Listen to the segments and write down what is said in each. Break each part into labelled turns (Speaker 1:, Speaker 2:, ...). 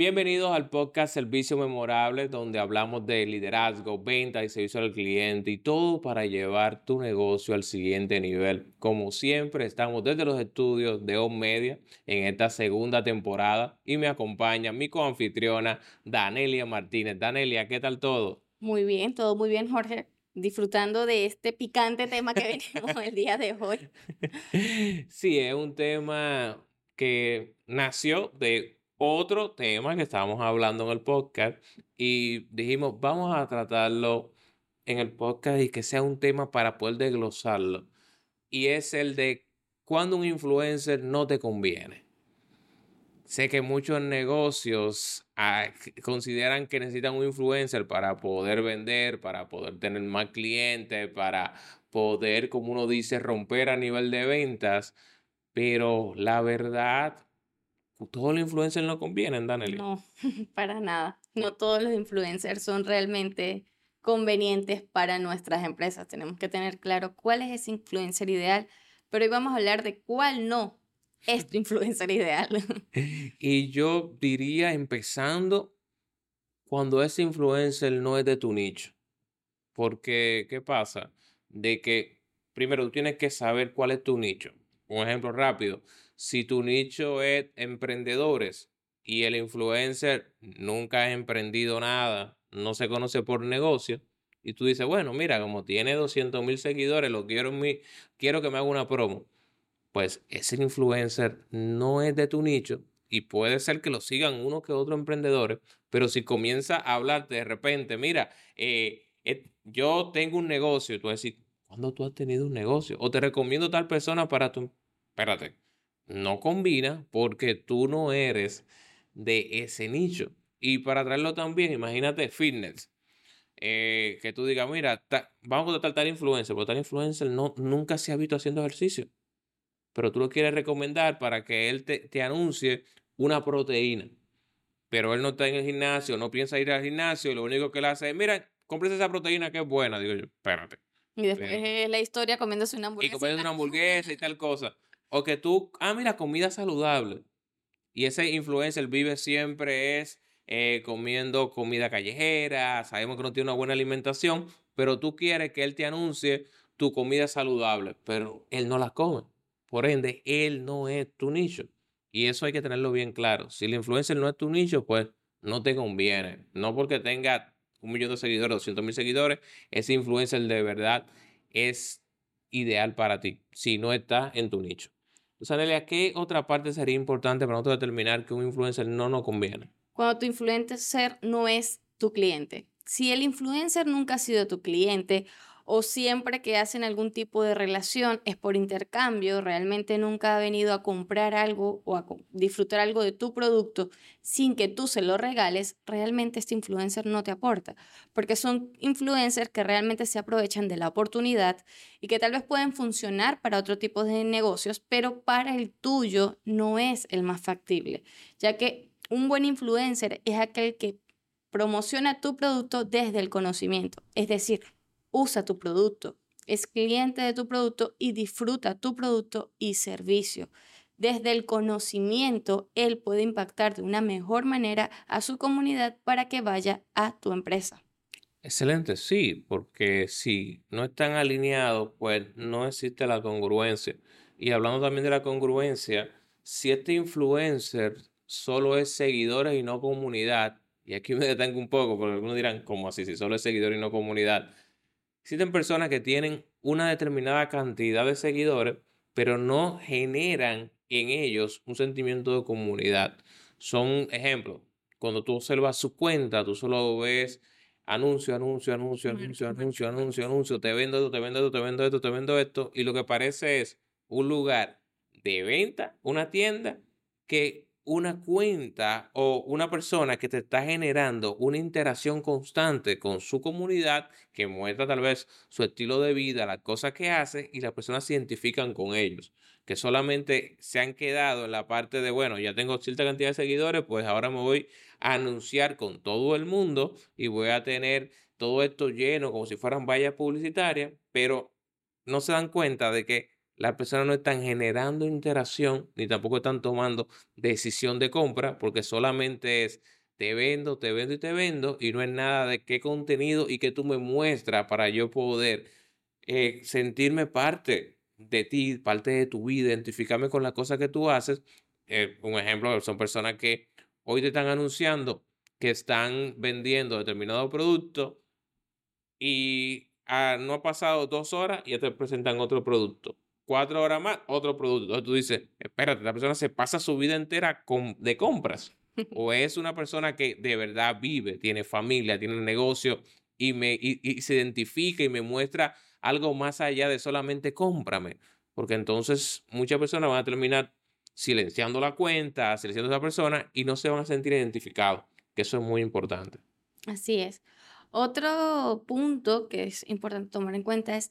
Speaker 1: Bienvenidos al podcast Servicio Memorable, donde hablamos de liderazgo, venta y servicio al cliente y todo para llevar tu negocio al siguiente nivel. Como siempre, estamos desde los estudios de On Media en esta segunda temporada y me acompaña mi coanfitriona Danelia Martínez. Danelia, ¿qué tal todo?
Speaker 2: Muy bien, todo muy bien, Jorge. Disfrutando de este picante tema que venimos el día de hoy.
Speaker 1: Sí, es un tema que nació de otro tema que estábamos hablando en el podcast y dijimos, vamos a tratarlo en el podcast y que sea un tema para poder desglosarlo. Y es el de cuando un influencer no te conviene. Sé que muchos negocios ah, consideran que necesitan un influencer para poder vender, para poder tener más clientes, para poder, como uno dice, romper a nivel de ventas. Pero la verdad todos los influencers no convienen, Daniel.
Speaker 2: No, para nada. No todos los influencers son realmente convenientes para nuestras empresas. Tenemos que tener claro cuál es ese influencer ideal, pero hoy vamos a hablar de cuál no es tu influencer ideal.
Speaker 1: y yo diría empezando cuando ese influencer no es de tu nicho. Porque, ¿qué pasa? De que primero tú tienes que saber cuál es tu nicho. Un ejemplo rápido si tu nicho es emprendedores y el influencer nunca ha emprendido nada, no se conoce por negocio, y tú dices, bueno, mira, como tiene 200 mil seguidores, lo quiero, quiero que me haga una promo, pues ese influencer no es de tu nicho y puede ser que lo sigan uno que otro emprendedores, pero si comienza a hablarte de repente, mira, eh, yo tengo un negocio, tú vas a decir, ¿cuándo tú has tenido un negocio? O te recomiendo tal persona para tu... Espérate, no combina porque tú no eres de ese nicho. Y para traerlo también, imagínate fitness. Eh, que tú digas, mira, vamos a tratar tal influencer, porque tal influencer no, nunca se ha visto haciendo ejercicio. Pero tú lo quieres recomendar para que él te, anuncie una proteína. Pero él no está en el gimnasio, no piensa ir al gimnasio, y lo único que él hace es, mira, cómprese esa proteína que es buena. Digo yo, espérate.
Speaker 2: Y después la historia comiéndose una hamburguesa.
Speaker 1: Y comiéndose una hamburguesa y tal cosa. O que tú, ah, mira, comida saludable. Y ese influencer vive siempre es eh, comiendo comida callejera, sabemos que no tiene una buena alimentación, pero tú quieres que él te anuncie tu comida saludable, pero él no la come. Por ende, él no es tu nicho. Y eso hay que tenerlo bien claro. Si el influencer no es tu nicho, pues no te conviene. No porque tenga un millón de seguidores, 200 mil seguidores, ese influencer de verdad es ideal para ti, si no está en tu nicho. Anelia, ¿qué otra parte sería importante para nosotros determinar que un influencer no nos conviene?
Speaker 2: Cuando tu influencer no es tu cliente. Si el influencer nunca ha sido tu cliente o siempre que hacen algún tipo de relación es por intercambio, realmente nunca ha venido a comprar algo o a disfrutar algo de tu producto sin que tú se lo regales, realmente este influencer no te aporta, porque son influencers que realmente se aprovechan de la oportunidad y que tal vez pueden funcionar para otro tipo de negocios, pero para el tuyo no es el más factible, ya que un buen influencer es aquel que promociona tu producto desde el conocimiento, es decir, usa tu producto, es cliente de tu producto y disfruta tu producto y servicio. Desde el conocimiento, él puede impactar de una mejor manera a su comunidad para que vaya a tu empresa.
Speaker 1: Excelente, sí, porque si no están alineados, pues no existe la congruencia. Y hablando también de la congruencia, si este influencer solo es seguidores y no comunidad, y aquí me detengo un poco, porque algunos dirán, ¿cómo así? Si solo es seguidor y no comunidad. Existen personas que tienen una determinada cantidad de seguidores, pero no generan en ellos un sentimiento de comunidad. Son ejemplos. Cuando tú observas su cuenta, tú solo ves anuncio, anuncio, anuncio, anuncio, anuncio, anuncio, anuncio, te vendo esto, te vendo esto, te vendo esto, te vendo esto, y lo que parece es un lugar de venta, una tienda que una cuenta o una persona que te está generando una interacción constante con su comunidad que muestra tal vez su estilo de vida, las cosas que hace y las personas se identifican con ellos, que solamente se han quedado en la parte de, bueno, ya tengo cierta cantidad de seguidores, pues ahora me voy a anunciar con todo el mundo y voy a tener todo esto lleno como si fueran vallas publicitarias, pero no se dan cuenta de que las personas no están generando interacción ni tampoco están tomando decisión de compra porque solamente es te vendo, te vendo y te vendo y no es nada de qué contenido y que tú me muestras para yo poder eh, sentirme parte de ti, parte de tu vida, identificarme con las cosas que tú haces. Eh, un ejemplo, son personas que hoy te están anunciando que están vendiendo determinado producto y ah, no ha pasado dos horas y ya te presentan otro producto. Cuatro horas más, otro producto. Entonces tú dices, espérate, la persona se pasa su vida entera con, de compras. o es una persona que de verdad vive, tiene familia, tiene negocio y, me, y se identifica y me muestra algo más allá de solamente cómprame. Porque entonces muchas personas van a terminar silenciando la cuenta, silenciando a esa persona y no se van a sentir identificados, que eso es muy importante.
Speaker 2: Así es. Otro punto que es importante tomar en cuenta es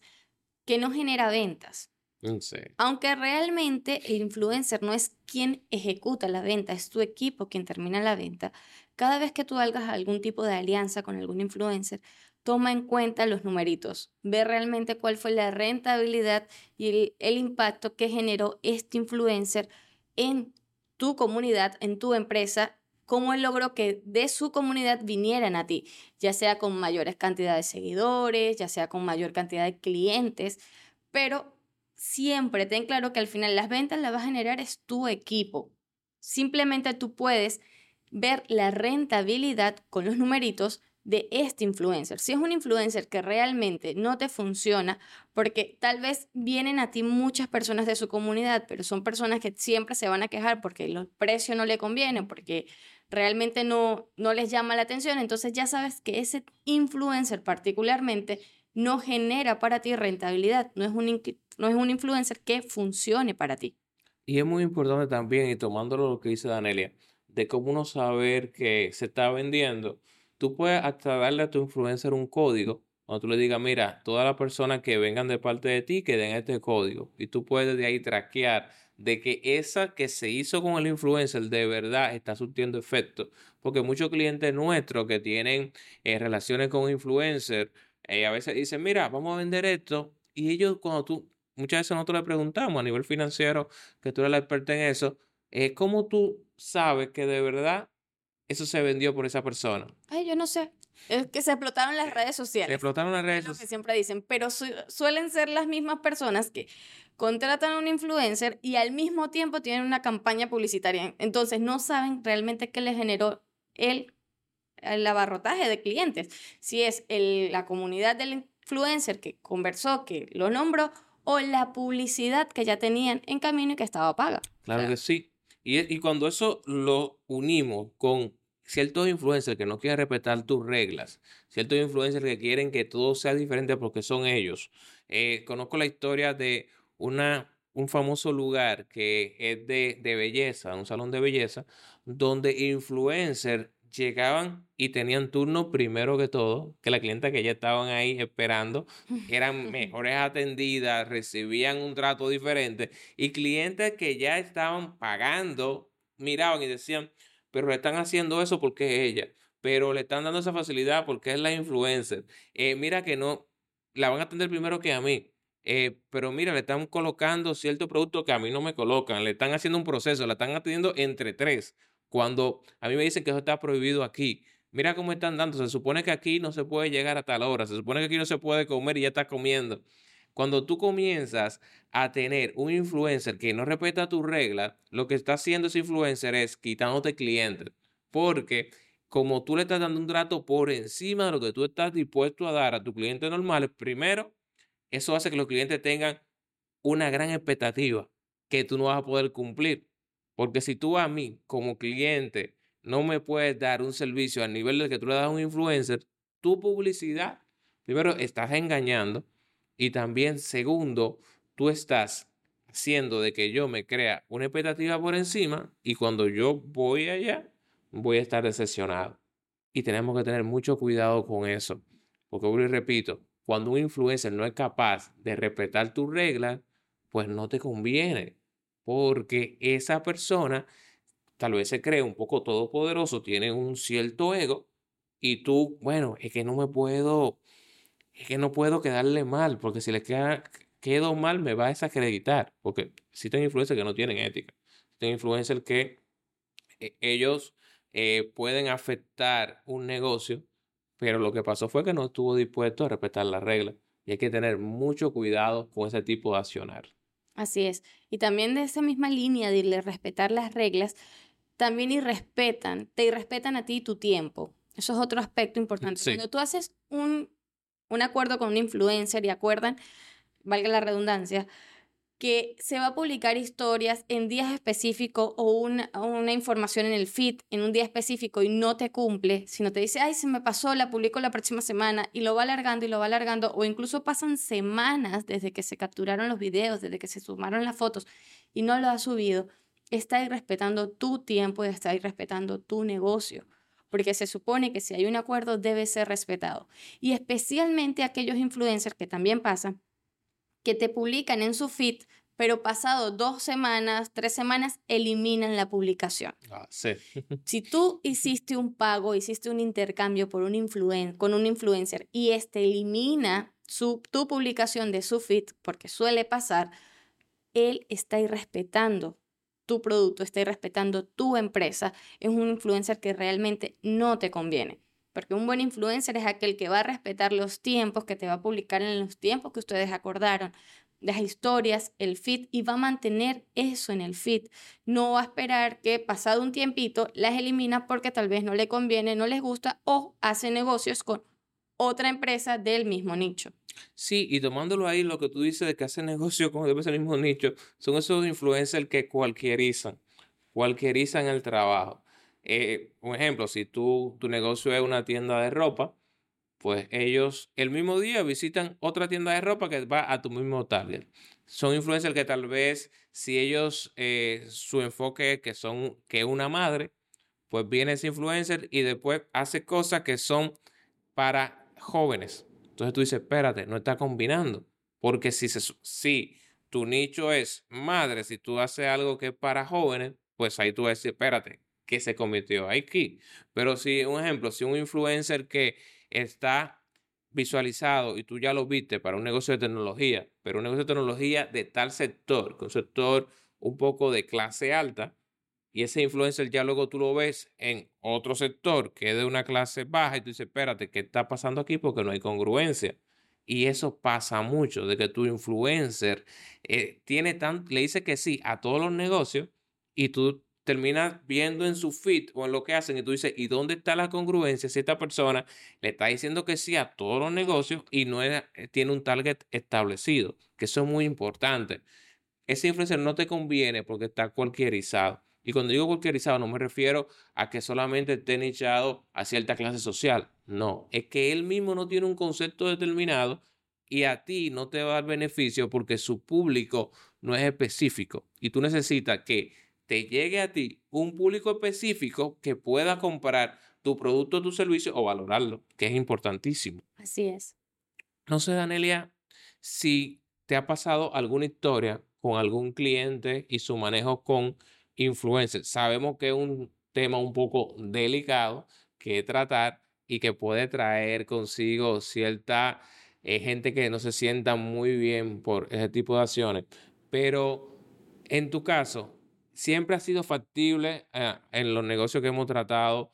Speaker 2: que no genera ventas.
Speaker 1: Mm.
Speaker 2: Aunque realmente el influencer no es quien ejecuta la venta, es tu equipo quien termina la venta, cada vez que tú hagas algún tipo de alianza con algún influencer, toma en cuenta los numeritos, ve realmente cuál fue la rentabilidad y el, impacto que generó este influencer en tu comunidad, en tu empresa, cómo él logró que de su comunidad vinieran a ti, ya sea con mayores cantidades de seguidores, ya sea con mayor cantidad de clientes, pero siempre ten claro que al final las ventas las va a generar es tu equipo. Simplemente tú puedes ver la rentabilidad con los numeritos de este influencer. Si es un influencer que realmente no te funciona, porque tal vez vienen a ti muchas personas de su comunidad, pero son personas que siempre se van a quejar porque los precios no le convienen, porque realmente no, no les llama la atención, entonces ya sabes que ese influencer particularmente no genera para ti rentabilidad, no es un, no es un influencer que funcione para ti.
Speaker 1: Y es muy importante también, y tomándolo lo que dice Danelia, de cómo uno saber que se está vendiendo tú puedes hasta darle a tu influencer un código cuando tú le digas, mira, todas las personas que vengan de parte de ti, que den este código. Y tú puedes de ahí traquear de que esa que se hizo con el influencer de verdad está surtiendo efecto. Porque muchos clientes nuestros que tienen eh, relaciones con influencers, eh, a veces dicen, mira, vamos a vender esto. Y ellos cuando tú, muchas veces nosotros le preguntamos a nivel financiero, que tú eres la experta en eso, es ¿cómo tú sabes que de verdad eso se vendió por esa persona.
Speaker 2: Ay, yo no sé. Es que se explotaron las redes sociales.
Speaker 1: Se explotaron las redes
Speaker 2: sociales. que siempre dicen, pero suelen ser las mismas personas que contratan a un influencer y al mismo tiempo tienen una campaña publicitaria. Entonces no saben realmente qué le generó el, el abarrotaje de clientes. Si es el, la comunidad del influencer que conversó, que lo nombró, o la publicidad que ya tenían en camino y que estaba paga.
Speaker 1: Claro que sí. Y, y cuando eso lo unimos con ciertos influencers que no quieren respetar tus reglas, ciertos influencers que quieren que todo sea diferente porque son ellos. Eh, conozco la historia de una, un famoso lugar que es de, de belleza, un salón de belleza, donde influencers llegaban y tenían turno primero que todo, que la clienta que ya estaban ahí esperando, eran mejores atendidas, recibían un trato diferente y clientes que ya estaban pagando, miraban y decían, pero le están haciendo eso porque es ella, pero le están dando esa facilidad porque es la influencer. Eh, mira que no, la van a atender primero que a mí. Eh, pero mira, le están colocando cierto producto que a mí no me colocan, le están haciendo un proceso, la están atendiendo entre tres. Cuando a mí me dicen que eso está prohibido aquí, mira cómo están dando. Se supone que aquí no se puede llegar a tal hora, se supone que aquí no se puede comer y ya está comiendo. Cuando tú comienzas a tener un influencer que no respeta tus reglas, lo que está haciendo ese influencer es quitándote clientes. Porque como tú le estás dando un trato por encima de lo que tú estás dispuesto a dar a tus clientes normales, primero, eso hace que los clientes tengan una gran expectativa que tú no vas a poder cumplir. Porque si tú a mí como cliente no me puedes dar un servicio al nivel de que tú le das a un influencer, tu publicidad, primero, estás engañando y también, segundo, tú estás haciendo de que yo me crea una expectativa por encima y cuando yo voy allá, voy a estar decepcionado. Y tenemos que tener mucho cuidado con eso. Porque, y repito, cuando un influencer no es capaz de respetar tus reglas, pues no te conviene. Porque esa persona tal vez se cree un poco todopoderoso, tiene un cierto ego y tú, bueno, es que no me puedo es que no puedo quedarle mal, porque si le queda, quedo mal, me va a desacreditar. Porque existen influencers que no tienen ética. Existen influencers que eh, ellos eh, pueden afectar un negocio, pero lo que pasó fue que no estuvo dispuesto a respetar las reglas. Y hay que tener mucho cuidado con ese tipo de accionar.
Speaker 2: Así es. Y también de esa misma línea de respetar las reglas, también irrespetan, te irrespetan a ti tu tiempo. Eso es otro aspecto importante. Cuando tú haces un, un acuerdo con un influencer y acuerdan, valga la redundancia, que se va a publicar historias en días específicos o una, información en el feed en un día específico y no te cumple, sino te dice, ay, se me pasó, la publico la próxima semana y lo va alargando y lo va alargando, o incluso pasan semanas desde que se capturaron los videos, desde que se sumaron las fotos y no lo ha subido, está irrespetando tu tiempo y está irrespetando tu negocio. Porque se supone que si hay un acuerdo debe ser respetado. Y especialmente aquellos influencers que también pasan, que te publican en su feed, pero pasado dos semanas, tres semanas, eliminan la publicación.
Speaker 1: Ah, sí.
Speaker 2: si tú hiciste un pago, hiciste un intercambio por un influen con un influencer y este elimina su, tu publicación de su feed, porque suele pasar, él está irrespetando tu producto, está irrespetando tu empresa, es un influencer que realmente no te conviene. Porque un buen influencer es aquel que va a respetar los tiempos, que te va a publicar en los tiempos que ustedes acordaron, las historias, el feed y va a mantener eso en el feed. No va a esperar que pasado un tiempito las elimina porque tal vez no le conviene, no les gusta o hace negocios con otra empresa del mismo nicho.
Speaker 1: Sí, y tomándolo ahí, lo que tú dices de que hace negocio con el mismo nicho, son esos influencers que cualquierizan, cualquierizan el trabajo. Eh, un ejemplo, si tú, tu negocio es una tienda de ropa, pues ellos el mismo día visitan otra tienda de ropa que va a tu mismo target. Son influencers que tal vez si ellos, eh, su enfoque que son, que una madre, pues viene ese influencer y después hace cosas que son para jóvenes. Entonces tú dices, espérate, no está combinando. Porque si, si tu nicho es madre, si tú haces algo que es para jóvenes, pues ahí tú vas a decir, espérate, que se cometió aquí. Pero si, un ejemplo, si un influencer que está visualizado y tú ya lo viste para un negocio de tecnología, pero un negocio de tecnología de tal sector, con un sector un poco de clase alta, y ese influencer ya luego tú lo ves en otro sector que es de una clase baja y tú dices, espérate, ¿qué está pasando aquí? Porque no hay congruencia. Y eso pasa mucho, de que tu influencer eh, tiene tan, le dice que sí a todos los negocios y tú terminas viendo en su feed o en lo que hacen y tú dices, ¿y dónde está la congruencia si esta persona le está diciendo que sí a todos los negocios y no eh, tiene un target establecido? Que eso es muy importante. Ese influencer no te conviene porque está cualquierizado. Y cuando digo cualquierizado no me refiero a que solamente esté nichado a cierta clase social. No, es que él mismo no tiene un concepto determinado y a ti no te va a dar beneficio porque su público no es específico. Y tú necesitas que te llegue a ti un público específico que pueda comprar tu producto o tu servicio o valorarlo, que es importantísimo.
Speaker 2: Así es.
Speaker 1: No sé, Danelia, si te ha pasado alguna historia con algún cliente y su manejo con influencers. Sabemos que es un tema un poco delicado que tratar y que puede traer consigo cierta eh, gente que no se sienta muy bien por ese tipo de acciones. Pero en tu caso, siempre ha sido factible eh, en los negocios que hemos tratado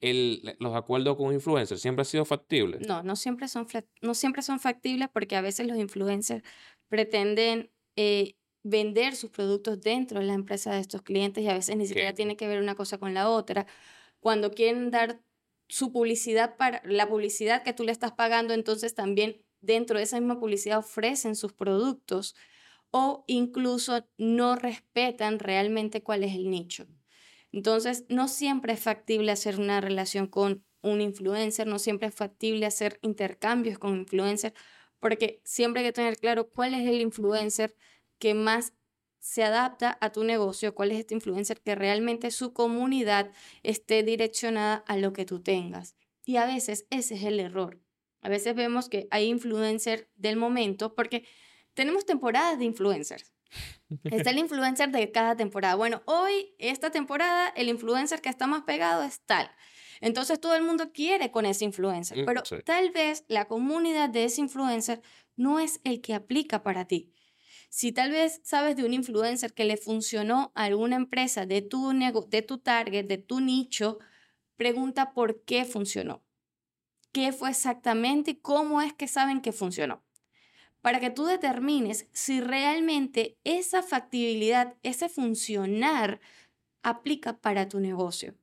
Speaker 1: el, los acuerdos con influencers? ¿Siempre ha sido factible?
Speaker 2: No, no siempre son, no siempre son factibles porque a veces los influencers pretenden eh, vender sus productos dentro de la empresa de estos clientes y a veces ni siquiera tiene que ver una cosa con la otra. Cuando quieren dar su publicidad para la publicidad que tú le estás pagando, entonces también dentro de esa misma publicidad ofrecen sus productos o incluso no respetan realmente cuál es el nicho. Entonces, no siempre es factible hacer una relación con un influencer, no siempre es factible hacer intercambios con influencers, porque siempre hay que tener claro cuál es el influencer que más se adapta a tu negocio, cuál es este influencer que realmente su comunidad esté direccionada a lo que tú tengas. Y a veces ese es el error. A veces vemos que hay influencer del momento, porque tenemos temporadas de influencers. Está el influencer de cada temporada. Bueno, hoy, esta temporada, el influencer que está más pegado es tal. Entonces todo el mundo quiere con ese influencer,
Speaker 1: Mm,
Speaker 2: pero
Speaker 1: sí.
Speaker 2: tal vez la comunidad de ese influencer no es el que aplica para ti. Si tal vez sabes de un influencer que le funcionó a alguna empresa de tu, de tu target, de tu nicho, pregunta por qué funcionó. ¿Qué fue exactamente y cómo es que saben que funcionó? Para que tú determines si realmente esa factibilidad, ese funcionar, aplica para tu negocio.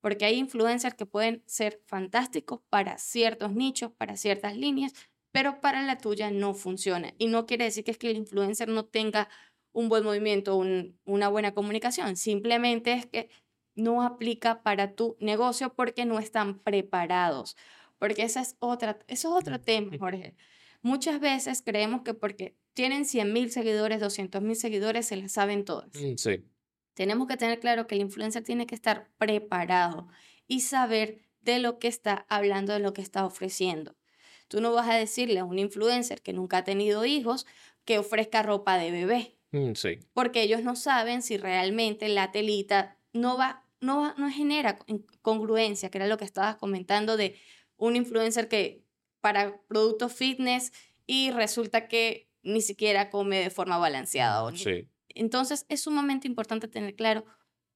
Speaker 2: Porque hay influencers que pueden ser fantásticos para ciertos nichos, para ciertas líneas, pero para la tuya no funciona. Y no quiere decir que es que el influencer no tenga un buen movimiento, un- una buena comunicación. Simplemente es que no aplica para tu negocio porque no están preparados. Porque esa es otra, eso es otro tema, Jorge. Muchas veces creemos que porque tienen 100 mil seguidores, 200 mil seguidores, se las saben todas.
Speaker 1: Mm, Sí.
Speaker 2: Tenemos que tener claro que el influencer tiene que estar preparado y saber de lo que está hablando, de lo que está ofreciendo. Tú no vas a decirle a un influencer que nunca ha tenido hijos que ofrezca ropa de bebé,
Speaker 1: Mm, Sí.
Speaker 2: porque ellos no saben si realmente la telita no va, no, va- no genera con- congruencia, que era lo que estabas comentando de un influencer que para productos fitness y resulta que ni siquiera come de forma balanceada o
Speaker 1: Sí.
Speaker 2: entonces es sumamente importante tener claro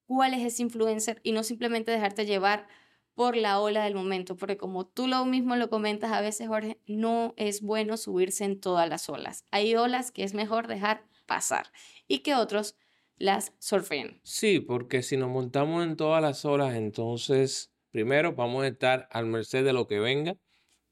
Speaker 2: cuál es ese influencer y no simplemente dejarte llevar por la ola del momento, porque como tú lo mismo lo comentas a veces, Jorge, no es bueno subirse en todas las olas. Hay olas que es mejor dejar pasar y que otros las surfen.
Speaker 1: Sí, porque si nos montamos en todas las horas, entonces, primero vamos a estar al merced de lo que venga.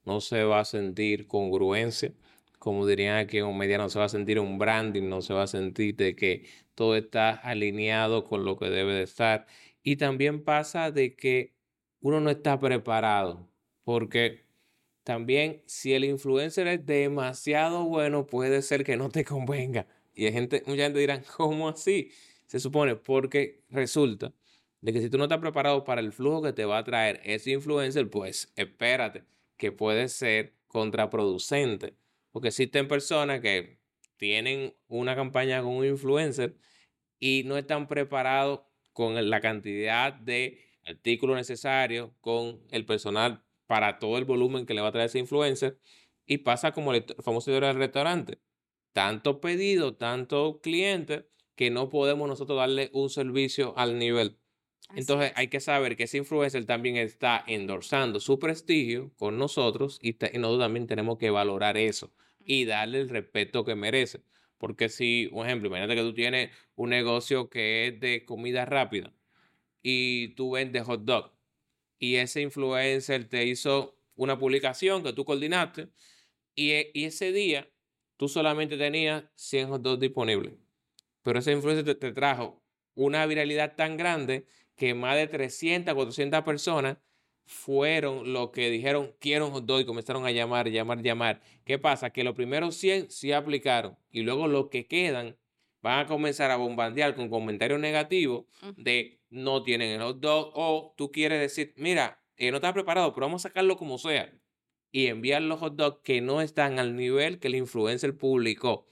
Speaker 1: No se va a sentir congruencia. Como dirían aquí en media, no se va a sentir un branding, no se va a sentir de que todo está alineado con lo que debe de estar. Y también pasa de que uno no está preparado, porque también si el influencer es demasiado bueno, puede ser que no te convenga. Y hay gente, mucha gente dirá, ¿cómo así? Se supone, porque resulta de que si tú no estás preparado para el flujo que te va a traer ese influencer, pues espérate, que puede ser contraproducente. Porque existen personas que tienen una campaña con un influencer y no están preparados con la cantidad de artículos necesarios, con el personal para todo el volumen que le va a traer ese influencer. Y pasa como el famoso historia del restaurante. Tanto pedido, tanto cliente, que no podemos nosotros darle un servicio al nivel. Entonces hay que saber que ese influencer también está endorsando su prestigio con nosotros y, te- y nosotros también tenemos que valorar eso y darle el respeto que merece. Porque si, un ejemplo, imagínate que tú tienes un negocio que es de comida rápida y tú vendes hot dog y ese influencer te hizo una publicación que tú coordinaste y, e- y ese día tú solamente tenías 100 hot dogs disponibles. Pero ese influencer te, te trajo una viralidad tan grande que más de 300, 400 personas fueron los que dijeron quiero un hot dog y comenzaron a llamar, llamar, llamar. ¿Qué pasa? Que los primeros 100 sí aplicaron y luego los que quedan van a comenzar a bombardear con comentarios negativos de no tienen el hot dog o tú quieres decir, mira, eh, no está preparado, pero vamos a sacarlo como sea y enviar los hot dogs que no están al nivel que el influencer publicó.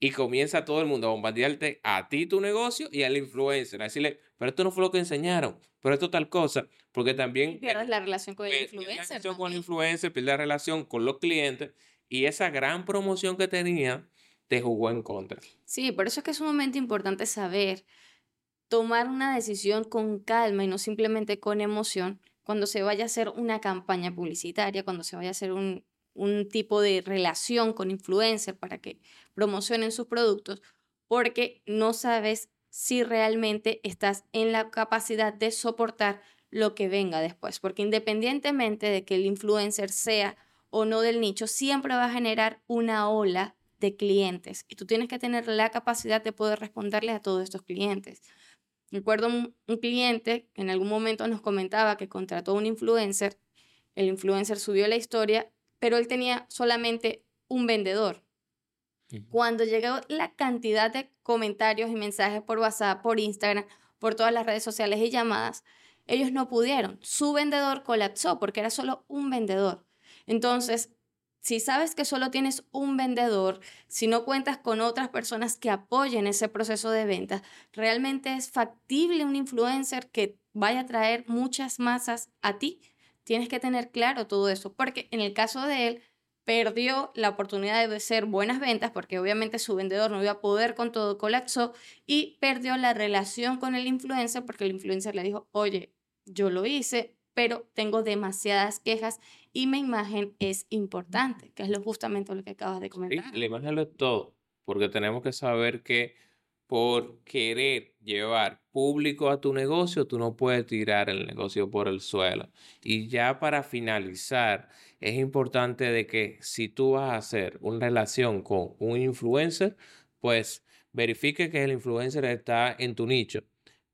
Speaker 1: Y comienza todo el mundo a bombardearte a ti tu negocio y al influencer, a decirle, pero esto no fue lo que enseñaron, pero esto tal cosa, porque también
Speaker 2: Pierdes la relación con el
Speaker 1: pierde la
Speaker 2: influencer.
Speaker 1: relación con el influencer, pierde la relación con los clientes y esa gran promoción que tenía te jugó en contra.
Speaker 2: Sí, por eso es que es sumamente importante saber tomar una decisión con calma y no simplemente con emoción cuando se vaya a hacer una campaña publicitaria, cuando se vaya a hacer un, un tipo de relación con influencers para que promocionen sus productos, porque no sabes si realmente estás en la capacidad de soportar lo que venga después, porque independientemente de que el influencer sea o no del nicho, siempre va a generar una ola de clientes y tú tienes que tener la capacidad de poder responderle a todos estos clientes. Recuerdo un, cliente que en algún momento nos comentaba que contrató a un influencer, el influencer subió la historia, pero él tenía solamente un vendedor. Cuando llegó la cantidad de comentarios y mensajes por WhatsApp, por Instagram, por todas las redes sociales y llamadas, ellos no pudieron. Su vendedor colapsó porque era solo un vendedor. Entonces, si sabes que solo tienes un vendedor, si no cuentas con otras personas que apoyen ese proceso de venta, realmente es factible un influencer que vaya a traer muchas masas a ti. Tienes que tener claro todo eso, porque en el caso de él, perdió la oportunidad de hacer buenas ventas porque obviamente su vendedor no iba a poder con todo, colapsó y perdió la relación con el influencer porque el influencer le dijo, oye, yo lo hice, pero tengo demasiadas quejas y mi imagen es importante, que es lo, justamente lo que acabas de comentar.
Speaker 1: Sí, la imagen lo es todo, porque tenemos que saber que por querer llevar público a tu negocio, tú no puedes tirar el negocio por el suelo. Y ya para finalizar, es importante de que si tú vas a hacer una relación con un influencer, pues verifique que el influencer está en tu nicho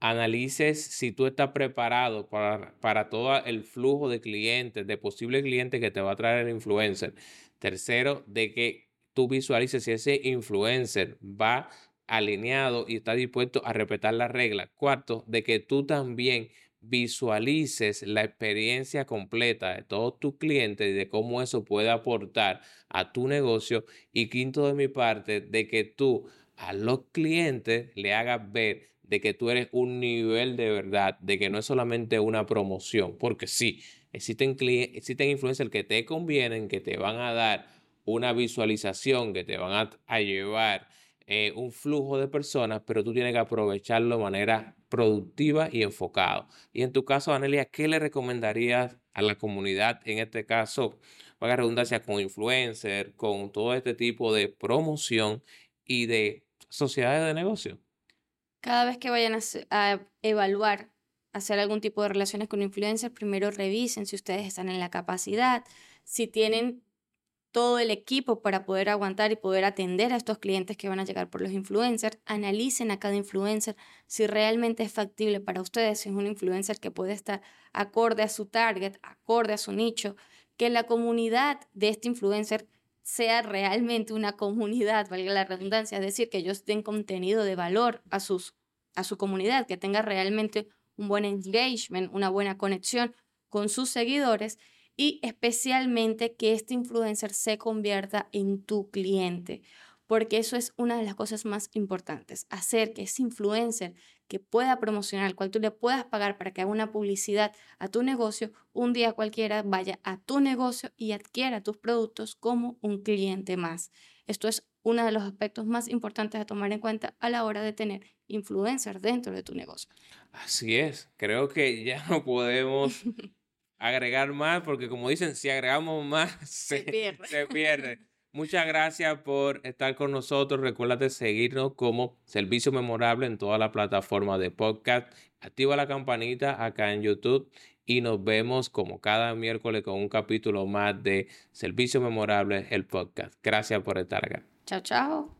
Speaker 1: analices si tú estás preparado para, para todo el flujo de clientes, de posibles clientes que te va a traer el influencer. Tercero, de que tú visualices si ese influencer va alineado y está dispuesto a respetar las reglas. Cuarto, de que tú también visualices la experiencia completa de todos tus clientes y de cómo eso puede aportar a tu negocio. Y quinto de mi parte, de que tú a los clientes le hagas ver de que tú eres un nivel de verdad, de que no es solamente una promoción, porque sí, existen, existen influencers que te convienen, que te van a dar una visualización, que te van a, llevar eh, un flujo de personas, pero tú tienes que aprovecharlo de manera productiva y enfocado. Y en tu caso, Anelia, ¿qué le recomendarías a la comunidad, en este caso, haga redundancia, con influencer, con todo este tipo de promoción y de sociedades de negocio?
Speaker 2: Cada vez que vayan a, evaluar, hacer algún tipo de relaciones con influencers, primero revisen si ustedes están en la capacidad, si tienen todo el equipo para poder aguantar y poder atender a estos clientes que van a llegar por los influencers. Analicen a cada influencer si realmente es factible para ustedes, si es un influencer que puede estar acorde a su target, acorde a su nicho, que la comunidad de este influencer sea realmente una comunidad, valga la redundancia, es decir, que ellos den contenido de valor a, sus, a su comunidad, que tenga realmente un buen engagement, una buena conexión con sus seguidores y especialmente que este influencer se convierta en tu cliente porque eso es una de las cosas más importantes, hacer que ese influencer que pueda promocionar, al cual tú le puedas pagar para que haga una publicidad a tu negocio, un día cualquiera vaya a tu negocio y adquiera tus productos como un cliente más. Esto es uno de los aspectos más importantes a tomar en cuenta a la hora de tener influencers dentro de tu negocio.
Speaker 1: Así es, creo que ya no podemos agregar más porque como dicen, si agregamos más se, pierde. Se pierde. Muchas gracias por estar con nosotros. Recuerda seguirnos como Servicio Memorable en toda la plataforma de podcast. Activa la campanita acá en YouTube y nos vemos como cada miércoles con un capítulo más de Servicio Memorable, el podcast. Gracias por estar acá.
Speaker 2: Chao, chao.